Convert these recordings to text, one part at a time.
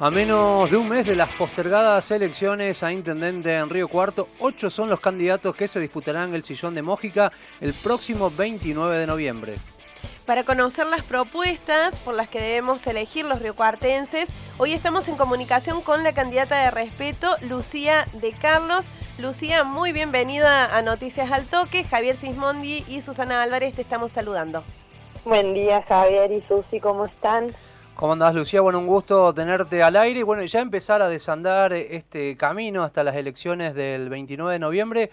A menos de un mes de las postergadas elecciones a intendente en Río Cuarto, ocho son los candidatos que se disputarán el sillón de Mójica el próximo 29 de noviembre. Para conocer las propuestas por las que debemos elegir los riocuartenses, hoy estamos en comunicación con la candidata de respeto, Lucía de Carlos. Lucía, muy bienvenida a Noticias al Toque. Javier Sismondi y Susana Álvarez te estamos saludando. Buen día, Javier y Susi, ¿cómo están? ¿Cómo andás, Lucía? Bueno, un gusto tenerte al aire y bueno, ya empezar a desandar este camino hasta las elecciones del 29 de noviembre.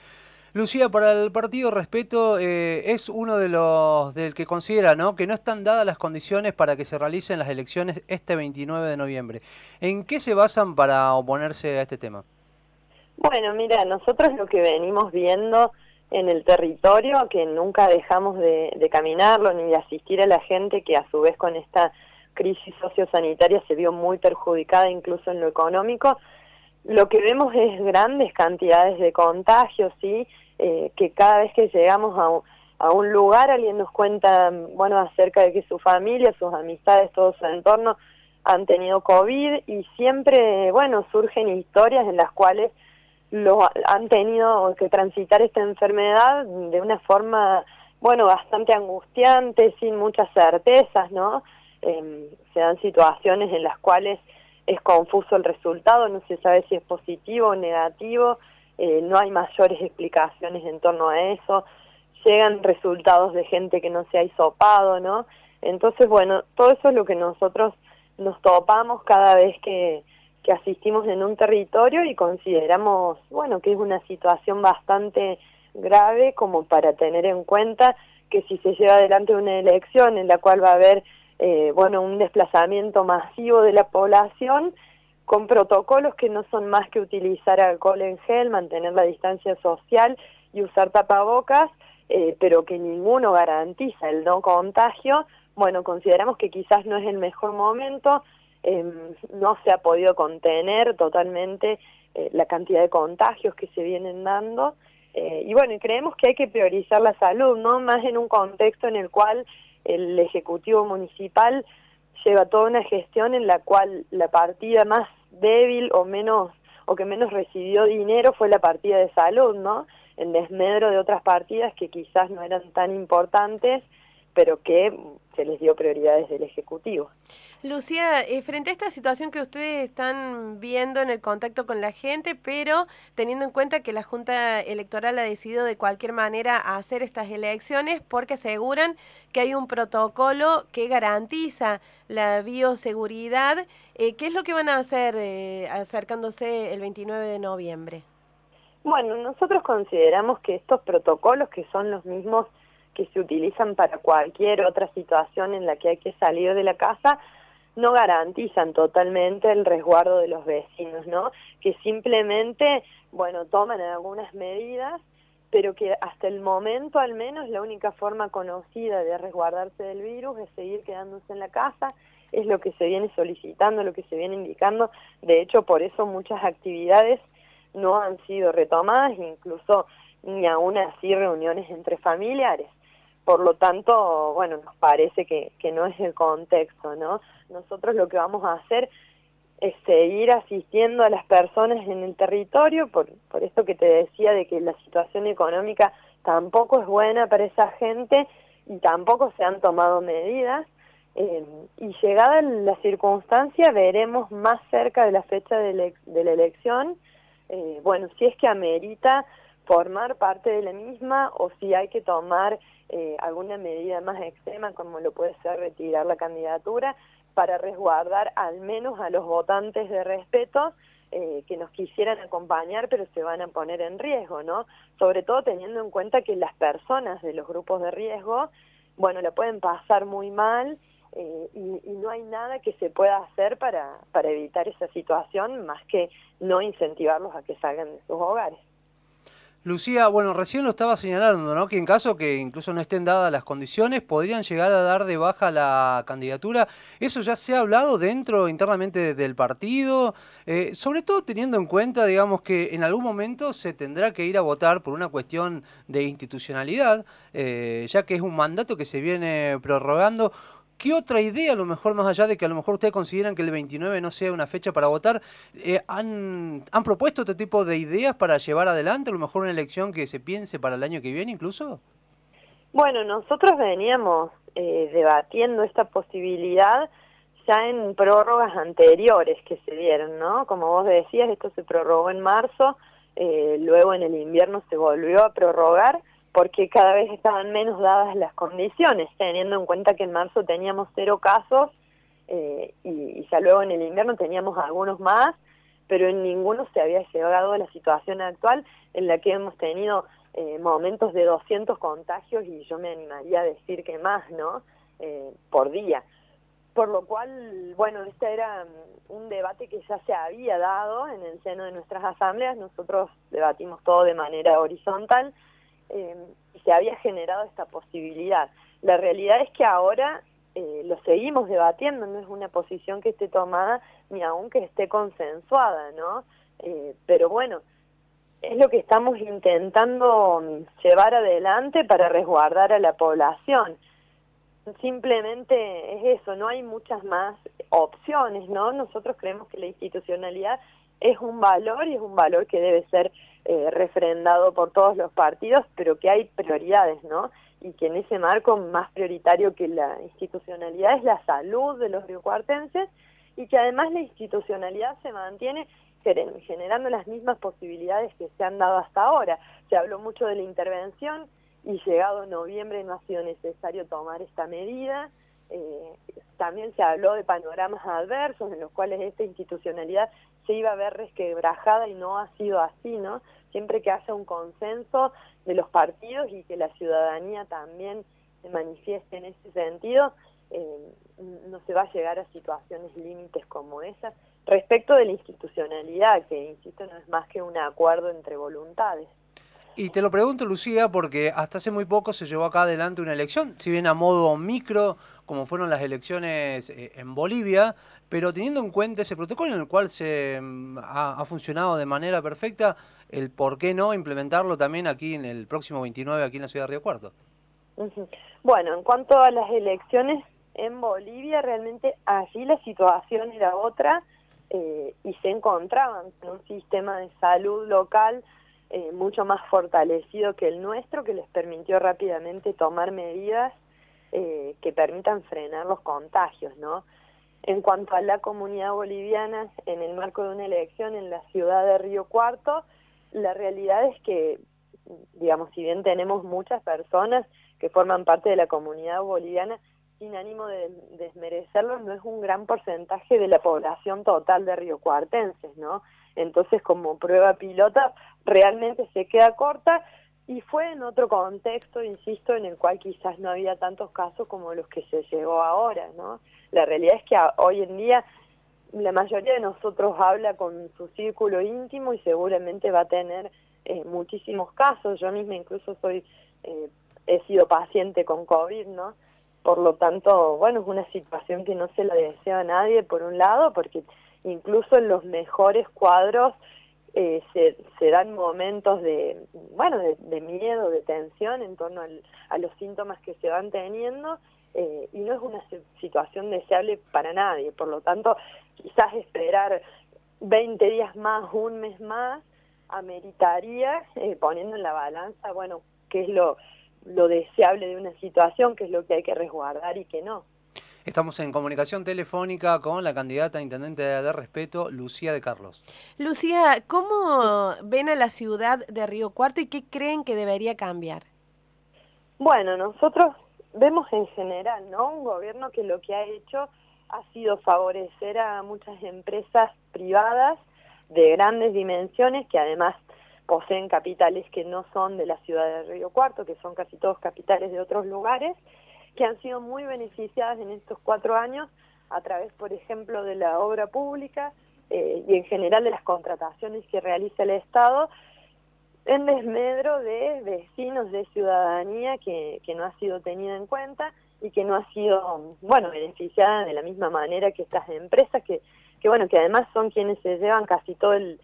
Lucía, para el partido Respeto eh, es uno de los del que considera ¿no? que no están dadas las condiciones para que se realicen las elecciones este 29 de noviembre. ¿En qué se basan para oponerse a este tema? Bueno, mira, nosotros lo que venimos viendo en el territorio, que nunca dejamos de, de caminarlo ni de asistir a la gente que a su vez con esta crisis sociosanitaria se vio muy perjudicada incluso en lo económico. Lo que vemos es grandes cantidades de contagios, ¿sí? Eh, que cada vez que llegamos a, a, un lugar alguien nos cuenta, bueno, acerca de que su familia, sus amistades, todo su entorno han tenido COVID y siempre, bueno, surgen historias en las cuales lo han tenido que transitar esta enfermedad de una forma, bueno, bastante angustiante, sin muchas certezas, ¿no? Eh, se dan situaciones en las cuales es confuso el resultado, no se sabe si es positivo o negativo, eh, no hay mayores explicaciones en torno a eso, llegan resultados de gente que no se ha hisopado, ¿no? Entonces, bueno, todo eso es lo que nosotros nos topamos cada vez que, que asistimos en un territorio y consideramos, bueno, que es una situación bastante grave como para tener en cuenta que si se lleva adelante una elección en la cual va a haber eh, bueno, un desplazamiento masivo de la población con protocolos que no son más que utilizar alcohol en gel, mantener la distancia social y usar tapabocas, eh, pero que ninguno garantiza el no contagio, bueno, consideramos que quizás no es el mejor momento, eh, no se ha podido contener totalmente eh, la cantidad de contagios que se vienen dando, y bueno, creemos que hay que priorizar la salud, ¿no? Más en un contexto en el cual el Ejecutivo Municipal lleva toda una gestión en la cual la partida más débil o menos o que menos recibió dinero fue la partida de salud, ¿no? En desmedro de otras partidas que quizás no eran tan importantes pero que se les dio prioridades del Ejecutivo. Lucía, eh, frente a esta situación que ustedes están viendo en el contacto con la gente, pero teniendo en cuenta que la Junta Electoral ha decidido de cualquier manera hacer estas elecciones porque aseguran que hay un protocolo que garantiza la bioseguridad, eh, ¿qué es lo que van a hacer eh, acercándose el 29 de noviembre? Bueno, nosotros consideramos que estos protocolos, que son los mismos que se utilizan para cualquier otra situación en la que hay que salir de la casa, no garantizan totalmente el resguardo de los vecinos, ¿no? Que simplemente, bueno, toman algunas medidas, pero que hasta el momento al menos la única forma conocida de resguardarse del virus es seguir quedándose en la casa, es lo que se viene solicitando, lo que se viene indicando, de hecho por eso muchas actividades no han sido retomadas, incluso ni aún así reuniones entre familiares por lo tanto, bueno, nos parece que, que no es el contexto, ¿no? Nosotros lo que vamos a hacer es seguir asistiendo a las personas en el territorio, por, por esto que te decía de que la situación económica tampoco es buena para esa gente y tampoco se han tomado medidas. Eh, y llegada la circunstancia veremos más cerca de la fecha de, la elección, eh, bueno, si es que amerita formar parte de la misma o si hay que tomar eh, alguna medida más extrema como lo puede ser retirar la candidatura para resguardar al menos a los votantes de respeto eh, que nos quisieran acompañar pero se van a poner en riesgo, ¿no? Sobre todo teniendo en cuenta que las personas de los grupos de riesgo, bueno, la pueden pasar muy mal eh, y, y, no hay nada que se pueda hacer para, para evitar esa situación más que no incentivarlos a que salgan de sus hogares. Lucía, bueno, recién lo estaba señalando, ¿no? Que en caso que incluso no estén dadas las condiciones, podrían llegar a dar de baja la candidatura. ¿Eso ya se ha hablado dentro, internamente del partido? Eh, sobre todo teniendo en cuenta, digamos, que en algún momento se tendrá que ir a votar por una cuestión de institucionalidad, eh, ya que es un mandato que se viene prorrogando. ¿Qué otra idea, a lo mejor más allá de que a lo mejor ustedes consideran que el 29 no sea una fecha para votar, eh, han, han propuesto otro tipo de ideas para llevar adelante a lo mejor una elección que se piense para el año que viene incluso? Bueno, nosotros veníamos eh, debatiendo esta posibilidad ya en prórrogas anteriores que se dieron, ¿no? Como vos decías, esto se prorrogó en marzo, eh, luego en el invierno se volvió a prorrogar porque cada vez estaban menos dadas las condiciones, teniendo en cuenta que en marzo teníamos cero casos eh, y, ya luego en el invierno teníamos algunos más, pero en ninguno se había llegado a la situación actual en la que hemos tenido eh, momentos de 200 contagios y yo me animaría a decir que más, ¿no? Eh, por día. Por lo cual, bueno, este era mm, un debate que ya se había dado en el seno de nuestras asambleas, nosotros debatimos todo de manera horizontal eh, se había generado esta posibilidad. La realidad es que ahora eh, lo seguimos debatiendo, no es una posición que esté tomada ni aún que esté consensuada, ¿no? Eh, pero bueno, es lo que estamos intentando mm, llevar adelante para resguardar a la población simplemente es eso, no hay muchas más opciones, ¿no? Nosotros creemos que la institucionalidad es un valor y es un valor que debe ser eh, refrendado por todos los partidos, pero que hay prioridades, ¿no? Y que en ese marco más prioritario que la institucionalidad es la salud de los riocuartenses y que además la institucionalidad se mantiene generando las mismas posibilidades que se han dado hasta ahora. Se habló mucho de la intervención, y llegado noviembre no ha sido necesario tomar esta medida. Eh, también se habló de panoramas adversos en los cuales esta institucionalidad se iba a ver resquebrajada y no ha sido así, ¿no? Siempre que haya un consenso de los partidos y que la ciudadanía también se manifieste en ese sentido, eh, no se va a llegar a situaciones límites como esas. Respecto de la institucionalidad, que insisto no es más que un acuerdo entre voluntades. Y te lo pregunto, Lucía, porque hasta hace muy poco se llevó acá adelante una elección, si bien a modo micro, como fueron las elecciones eh, en Bolivia, pero teniendo en cuenta ese protocolo en el cual se mm, ha, funcionado de manera perfecta, el por qué no implementarlo también aquí en el próximo 29, aquí en la ciudad de Río Cuarto. Bueno, en cuanto a las elecciones en Bolivia, realmente allí la situación era otra eh, y se encontraban con un sistema de salud local eh, mucho más fortalecido que el nuestro, que les permitió rápidamente tomar medidas eh, que permitan frenar los contagios, ¿no? En cuanto a la comunidad boliviana, en el marco de una elección en la ciudad de Río Cuarto, la realidad es que, digamos, si bien tenemos muchas personas que forman parte de la comunidad boliviana, sin ánimo de desmerecerlo, no es un gran porcentaje de la población total de Río Cuartenses, ¿no? Entonces, como prueba pilota, realmente se queda corta y fue en otro contexto, insisto, en el cual quizás no había tantos casos como los que se llegó ahora, ¿no? La realidad es que hoy en día la mayoría de nosotros habla con su círculo íntimo y seguramente va a tener eh, muchísimos casos. Yo misma incluso soy, eh, he sido paciente con COVID, ¿no? Por lo tanto, bueno, es una situación que no se la desea a nadie, por un lado, porque incluso en los mejores cuadros eh, se, dan momentos de, bueno, de, miedo, de tensión en torno a los síntomas que se van teniendo eh, y no es una situación deseable para nadie. Por lo tanto, quizás esperar 20 días más, un mes más, ameritaría, eh, poniendo en la balanza, bueno, qué es lo, lo deseable de una situación, qué es lo que hay que resguardar y qué no. Estamos en comunicación telefónica con la candidata a intendente de respeto, Lucía de Carlos. Lucía, ¿cómo ven a la ciudad de Río Cuarto y qué creen que debería cambiar? Bueno, nosotros vemos en general, ¿no? Un gobierno que lo que ha hecho ha sido favorecer a muchas empresas privadas de grandes dimensiones que además poseen capitales que no son de la ciudad de Río Cuarto, que son casi todos capitales de otros lugares, que han sido muy beneficiadas en estos cuatro años a través, por ejemplo, de la obra pública eh, y en general de las contrataciones que realiza el Estado en desmedro de vecinos, de ciudadanía que, que no ha sido tenida en cuenta y que no ha sido, bueno, beneficiada de la misma manera que estas empresas que, que bueno, que además son quienes se llevan casi todo el,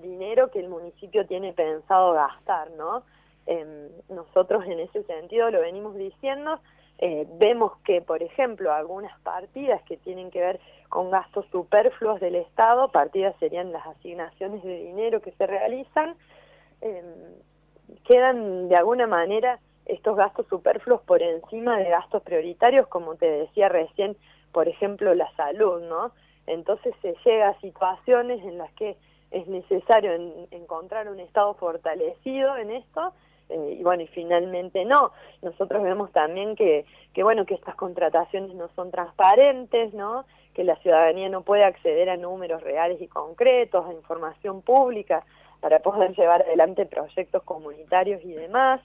dinero que el municipio tiene pensado gastar, ¿no? Eh, nosotros en ese sentido lo venimos diciendo, Eh, vemos que, por ejemplo, algunas partidas que tienen que ver con gastos superfluos del Estado, partidas serían las asignaciones de dinero que se realizan, em, quedan de alguna manera estos gastos superfluos por encima de gastos prioritarios, como te decía recién, por ejemplo, la salud, ¿no? Entonces se llega a situaciones en las que es necesario encontrar un Estado fortalecido en esto, eh, y bueno, y finalmente no. Nosotros vemos también que, que, bueno, que estas contrataciones no son transparentes, ¿no? Que la ciudadanía no puede acceder a números reales y concretos, a información pública para poder llevar adelante proyectos comunitarios y demás.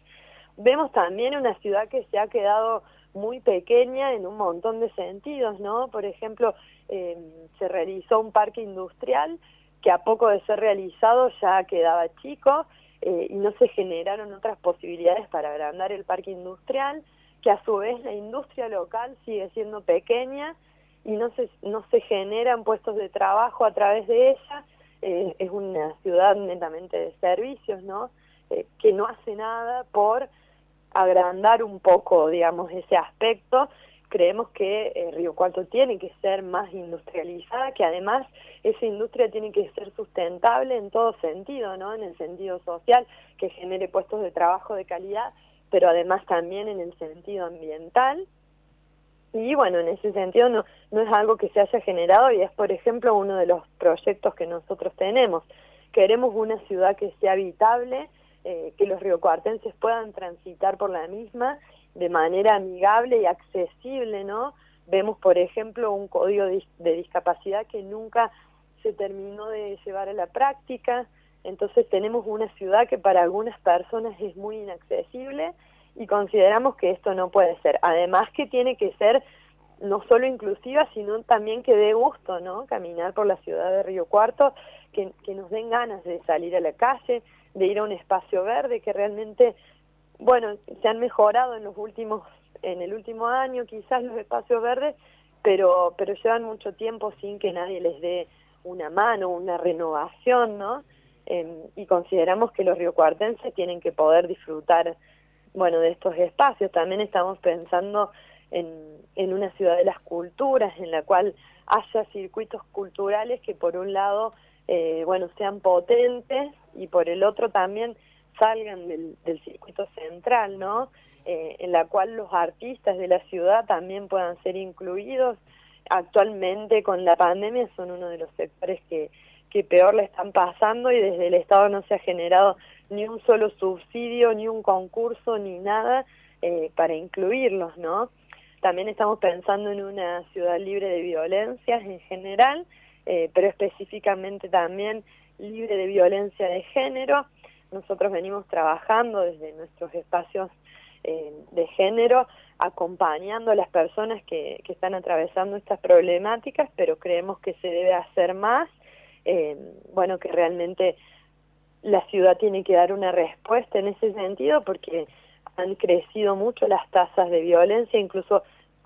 Vemos también una ciudad que se ha quedado muy pequeña en un montón de sentidos, ¿no? Por ejemplo, eh, se realizó un parque industrial que a poco de ser realizado ya quedaba chico eh, y no se generaron otras posibilidades para agrandar el parque industrial, que a su vez la industria local sigue siendo pequeña y no se, no se generan puestos de trabajo a través de ella. Eh, es una ciudad netamente de servicios, ¿no? que no hace nada por agrandar un poco, digamos, ese aspecto, creemos que eh, Río Cuarto tiene que ser más industrializada, que además esa industria tiene que ser sustentable en todo sentido, ¿no? En el sentido social, que genere puestos de trabajo de calidad, pero además también en el sentido ambiental. Y bueno, en ese sentido no, no es algo que se haya generado y es, por ejemplo, uno de los proyectos que nosotros tenemos. Queremos una ciudad que sea habitable, eh, que los riocuartenses puedan transitar por la misma de manera amigable y accesible, ¿no? Vemos, por ejemplo, un código de, discapacidad que nunca se terminó de llevar a la práctica, entonces tenemos una ciudad que para algunas personas es muy inaccesible y consideramos que esto no puede ser. Además que tiene que ser no solo inclusiva, sino también que dé gusto, ¿no? Caminar por la ciudad de Río Cuarto, que, que nos den ganas de salir a la calle, de ir a un espacio verde que realmente, bueno, se han mejorado en los últimos, en el último año quizás los espacios verdes, pero, pero llevan mucho tiempo sin que nadie les dé una mano, una renovación, ¿no? Em, y consideramos que los riocuartenses tienen que poder disfrutar, bueno, de estos espacios. También estamos pensando en, en una ciudad de las culturas, en la cual haya circuitos culturales que por un lado eh, bueno, sean potentes y por el otro también salgan del, circuito central, ¿no? Eh, en la cual los artistas de la ciudad también puedan ser incluidos. Actualmente con la pandemia son uno de los sectores que, peor le están pasando y desde el Estado no se ha generado ni un solo subsidio, ni un concurso, ni nada eh, para incluirlos, ¿no? También estamos pensando en una ciudad libre de violencias en general, eh, pero específicamente también libre de violencia de género. Nosotros venimos trabajando desde nuestros espacios eh, de género, acompañando a las personas que, están atravesando estas problemáticas, pero creemos que se debe hacer más, eh, bueno, que realmente la ciudad tiene que dar una respuesta en ese sentido porque han crecido mucho las tasas de violencia, incluso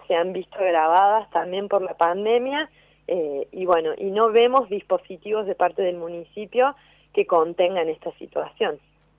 se han visto agravadas también por la pandemia eh, y bueno, y no vemos dispositivos de parte del municipio que contengan esta situación.